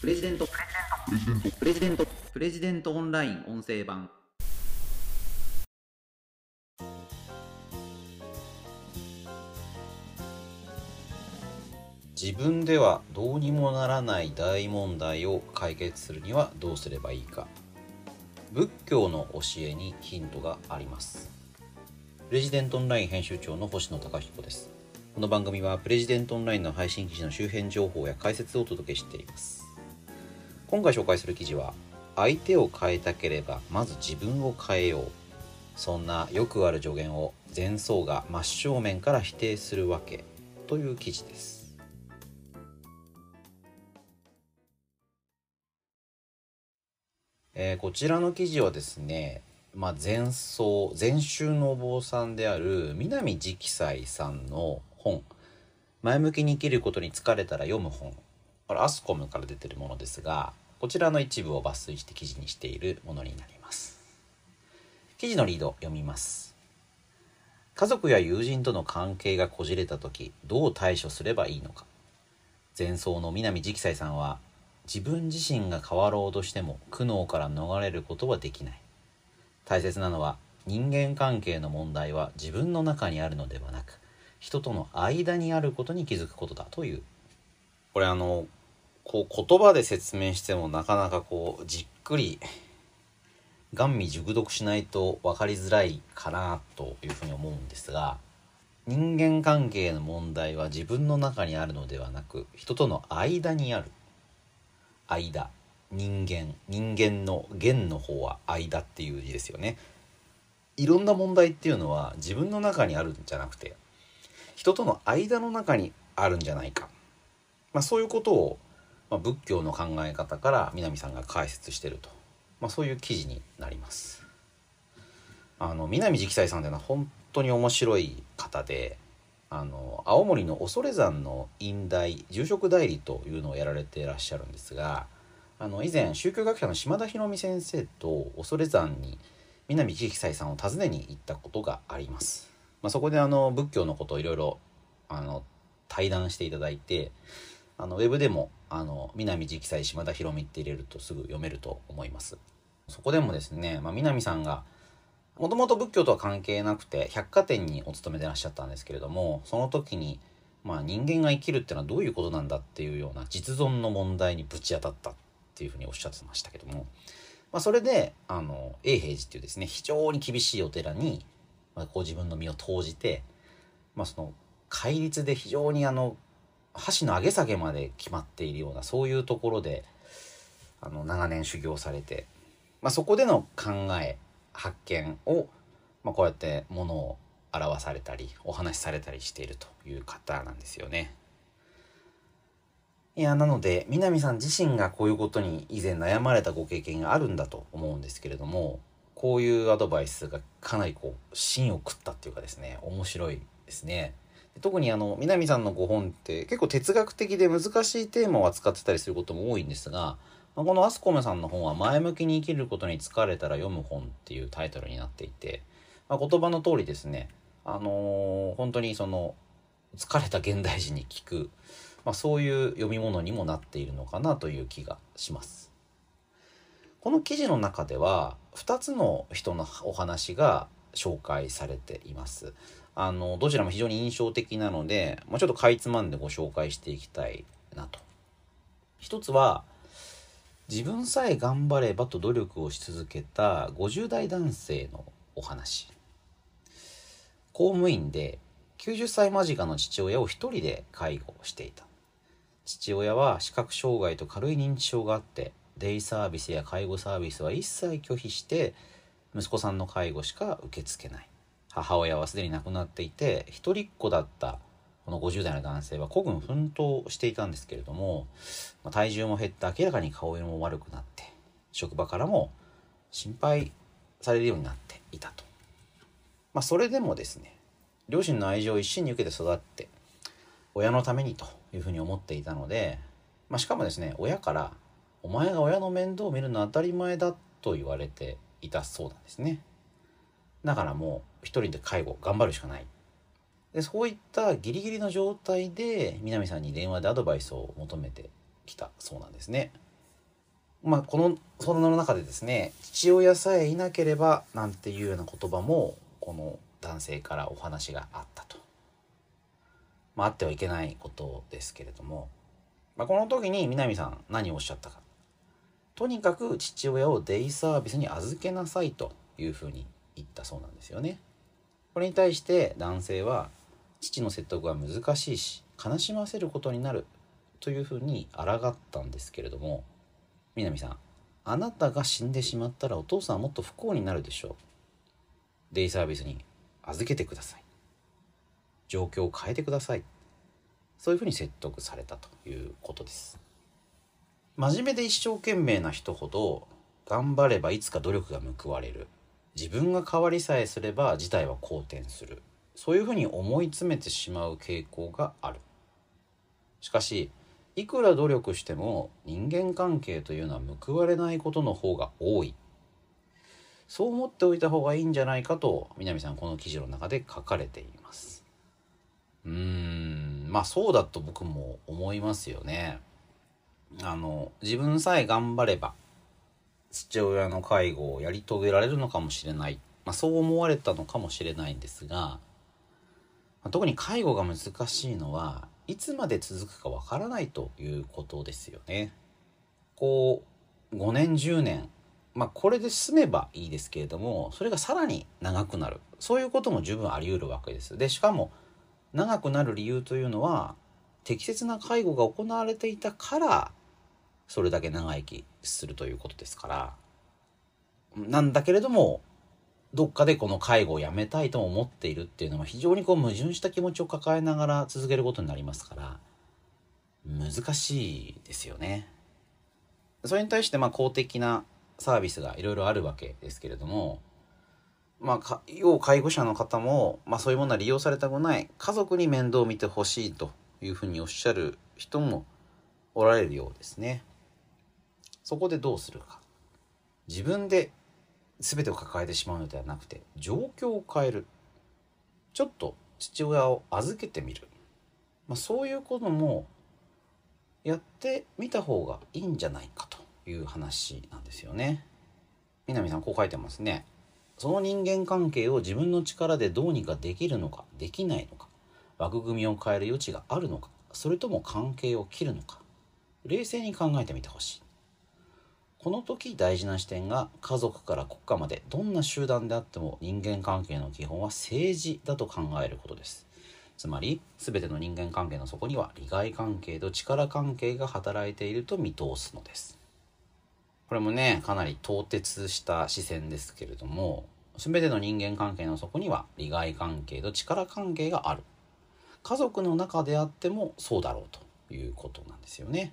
プレジデント。プレジデント。プレジデントオンライン音声版。自分ではどうにもならない大問題を解決するにはどうすればいいか。仏教の教えにヒントがあります。プレジデントオンライン編集長の星野貴彦です。この番組はプレジデントオンラインの配信記事の周辺情報や解説をお届けしています。今回紹介する記事は相手を変えたければまず自分を変えよう。そんなよくある助言を前奏が真正面から否定するわけ。という記事です。え、こちらの記事はですね、まあ、前奏前週のお坊さんである南直斎さんの本「前向きに生きることに疲れたら読む本」これアスコムから出てるものですがこちらの一部を抜粋して記事にしているものになります。記事のリード読みます。家族や友人との関係がこじれた時どう対処すればいいのか。前奏の南直斎さんは自分自身が変わろうとしても苦悩から逃れることはできない。大切なのは人間関係の問題は自分の中にあるのではなく人との間にあることに気づくことだという。これあのこう言葉で説明してもなかなかこうじっくり眼味熟読しないと分かりづらいかなというふうに思うんですが人間関係の問題は自分の中にあるのではなく人との間にある。間。人間。人間の元の方は間っていう字ですよね。いろんな問題っていうのは自分の中にあるんじゃなくて人との間の中にあるんじゃないか、まあ、そういうことを、まあ、仏教の考え方から南さんが解説してると、まあ、そういう記事になりますあの南直斎さんっていうのは本当に面白い方であの青森の恐山の院大住職代理というのをやられていらっしゃるんですがあの以前宗教学者の島田博美先生と恐山に南直斎さんを訪ねに行ったことがあります。まあ、そこであの仏教のことをいろいろあの対談していただいてあのウェブでもあの南直斎島田博美って入れるとすぐ読めると思います。そこでもですね、まあ、南さんがもともと仏教とは関係なくて百貨店にお勤めでいらっしゃったんですけれどもその時に、まあ、人間が生きるってのはどういうことなんだっていうような実存の問題にぶち当たったっていうふうにおっしゃってましたけども、まあ、それであの永平寺っていうですね非常に厳しいお寺に、まあ、こう自分の身を投じて、まあ、その戒律で非常にあの箸の上げ下げまで決まっているようなそういうところであの長年修行されて、まあ、そこでの考え発見を、まあ、こうやってものを表されたりお話しされたりしているという方なんですよね。いやなので南さん自身がこういうことに以前悩まれたご経験があるんだと思うんですけれどもこういうアドバイスがかなりこう芯を食ったっていうかですね面白いですね。特にあの南さんのご本って結構哲学的で難しいテーマを扱ってたりすることも多いんですがまあ、このアスコメさんの本は前向きに生きることに疲れたら読む本っていうタイトルになっていて、まあ、言葉の通りですね、あのー、本当にその疲れた現代人に聞く、まあ、そういう読み物にもなっているのかなという気がします。この記事の中では2つの人のお話が紹介されています。あのどちらも非常に印象的なので、まあ、ちょっとかいつまんでご紹介していきたいなと。一つは自分さえ頑張ればと努力をし続けた50代男性のお話。公務員で90歳間近の父親を一人で介護していた。父親は視覚障害と軽い認知症があってデイサービスや介護サービスは一切拒否して息子さんの介護しか受け付けない。母親はすでに亡くなっていて一人っ子だったこの50代の男性は孤軍奮闘していたんですけれども、まあ、体重も減って明らかに顔色も悪くなって職場からも心配されるようになっていたと。まあ、それでもですね両親の愛情を一心に受けて育って親のためにというふうに思っていたので、まあ、しかもですね親から「お前が親の面倒を見るのは当たり前だ」と言われていたそうなんですね。だからもう一人で介護頑張るしかないでそういったギリギリの状態で南さんに電話でアドバイスを求めてきたそうなんですね。まあこのその中でですね父親さえいなければなんていうような言葉もこの男性からお話があったと。まあ、あってはいけないことですけれども、まあ、この時に南さん何をおっしゃったか。とにかく父親をデイサービスに預けなさいというふうに言ったそうなんですよね。これに対して男性は父の説得は難しいし悲しませることになるというふうに抗ったんですけれども南さんあなたが死んでしまったらお父さんはもっと不幸になるでしょう。デイサービスに預けてください。状況を変えてください。そういうふうに説得されたということです。真面目で一生懸命な人ほど頑張ればいつか努力が報われる。自分が変わりさえすれば事態は好転する。そういうふうに思い詰めてしまう傾向がある。しかしいくら努力しても人間関係というのは報われないことの方が多い。そう思っておいた方がいいんじゃないかと南さんこの記事の中で書かれています。うーん。まあそうだと僕も思いますよね。あの自分さえ頑張れば父親の介護をやり遂げられるのかもしれない、まあ、そう思われたのかもしれないんですが特に介護が難しいのはいつまで続くかわからないということですよね。こう5年10年まあこれで済めばいいですけれどもそれがさらに長くなるそういうことも十分あり得るわけです。でしかも長くなる理由というのは適切な介護が行われていたからそれだけ長生きするということですからなんだけれどもどっかでこの介護をやめたいと思っているっていうのは非常にこう矛盾した気持ちを抱えながら続けることになりますから難しいですよね。それに対してまあ公的なサービスがいろいろあるわけですけれどもまあ要介護者の方も、まあ、そういうものは利用されたくない家族に面倒を見てほしいというふうにおっしゃる人もおられるようですね。そこでどうするか。自分で全てを抱えてしまうのではなくて状況を変えるちょっと父親を預けてみる、まあ、そういうこともやってみた方がいいんじゃないかという話なんですよね。南さんこう書いてますね。その人間関係を自分の力でどうにかできるのかできないのか枠組みを変える余地があるのかそれとも関係を切るのか冷静に考えてみてほしい。この時大事な視点が家族から国家までどんな集団であっても人間関係の基本は政治だと考えることです。つまり全ての人間関係の底には利害関係と力関係が働いていると見通すのです。これもねかなり凍結した視線ですけれども全ての人間関係の底には利害関係と力関係がある。家族の中であってもそうだろうということなんですよね。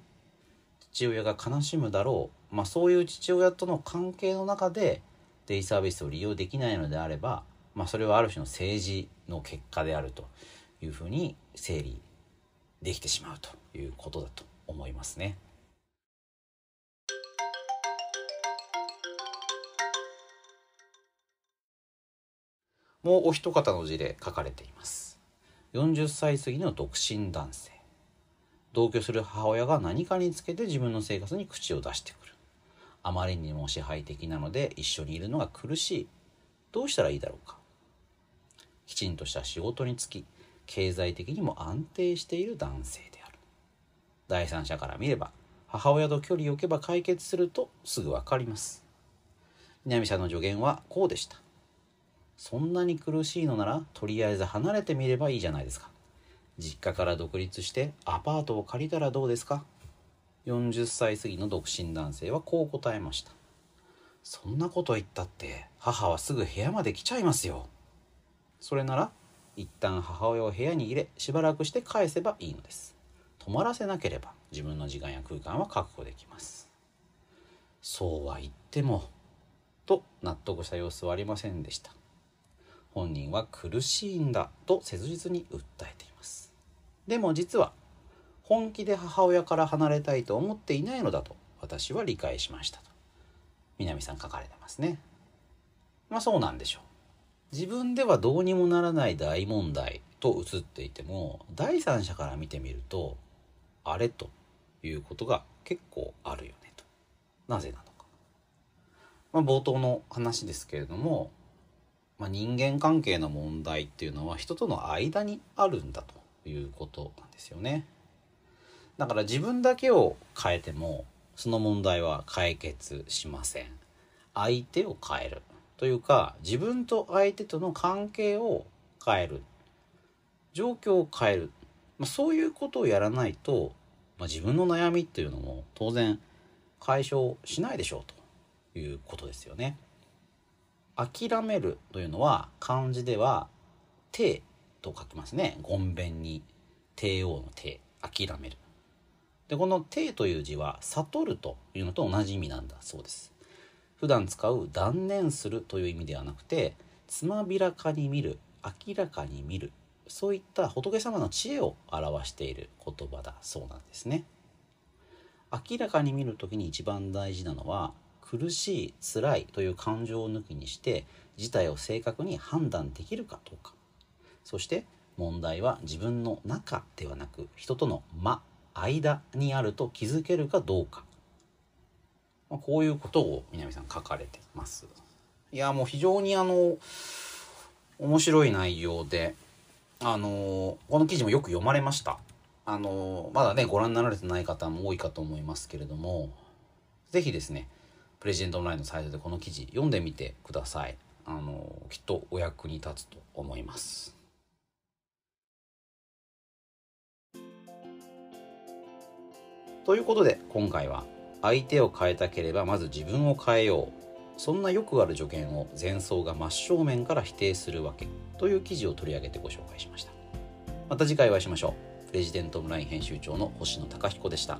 父親が悲しむだろう。まあ、そういう父親との関係の中でデイサービスを利用できないのであれば、まあ、それはある種の政治の結果であるというふうに整理できてしまうということだと思いますね。もうお一方の字で書かれています。40歳過ぎの独身男性。同居する母親が何かにつけて自分の生活に口を出してくる。あまりにも支配的なので一緒にいるのが苦しい。どうしたらいいだろうか。きちんとした仕事に就き経済的にも安定している男性である。第三者から見れば母親と距離を置けば解決するとすぐ分かります。南さんの助言はこうでした。そんなに苦しいのならとりあえず離れてみればいいじゃないですか。実家から独立してアパートを借りたらどうですか。40歳過ぎの独身男性はこう答えました。そんなこと言ったって母はすぐ部屋まで来ちゃいますよ。それなら一旦母親を部屋に入れしばらくして返せばいいのです。泊まらせなければ自分の時間や空間は確保できます。そうは言ってもと納得した様子はありませんでした。本人は苦しいんだと切実に訴えています。でも実は本気で母親から離れたいと思っていないのだと私は理解しましたと。南さん書かれてますね。まあそうなんでしょう。自分ではどうにもならない大問題と映っていても第三者から見てみるとあれということが結構あるよねと。なぜなのか、まあ、冒頭の話ですけれども、まあ、人間関係の問題っていうのは人との間にあるんだということなんですよね。だから自分だけを変えてもその問題は解決しません相手を変えるというか自分と相手との関係を変える状況を変える、まあ、そういうことをやらないと、まあ、自分の悩みっていうのも当然解消しないでしょうということですよね。諦めるというのは漢字では「帝」と書きますね。ごんべんに帝王の帝諦める。でこの「帝」という字は「悟る」というのと同じ意味なんだそうです。普段使う断念するという意味ではなくてつまびらかに見る明らかに見るそういった仏様の知恵を表している言葉だそうなんですね明らかに見る時に一番大事なのは苦しい辛いという感情を抜きにして事態を正確に判断できるかどうかそして問題は自分の中ではなく人との間間にあると気づけるかどうかまあ、こういうことを南さん書かれてます。いやもう非常にあの面白い内容であのこの記事もよく読まれました。あのまだねご覧になられてない方も多いかと思いますけれども是非ですねプレジデントオンラインのサイトでこの記事読んでみてください。あのきっとお役に立つと思います。ということで今回は相手を変えたければまず自分を変えよう。そんなよくある助言を前奏が真正面から否定するわけという記事を取り上げてご紹介しました。また次回お会いしましょう。プレジデントオンライン編集長の星野貴彦でした。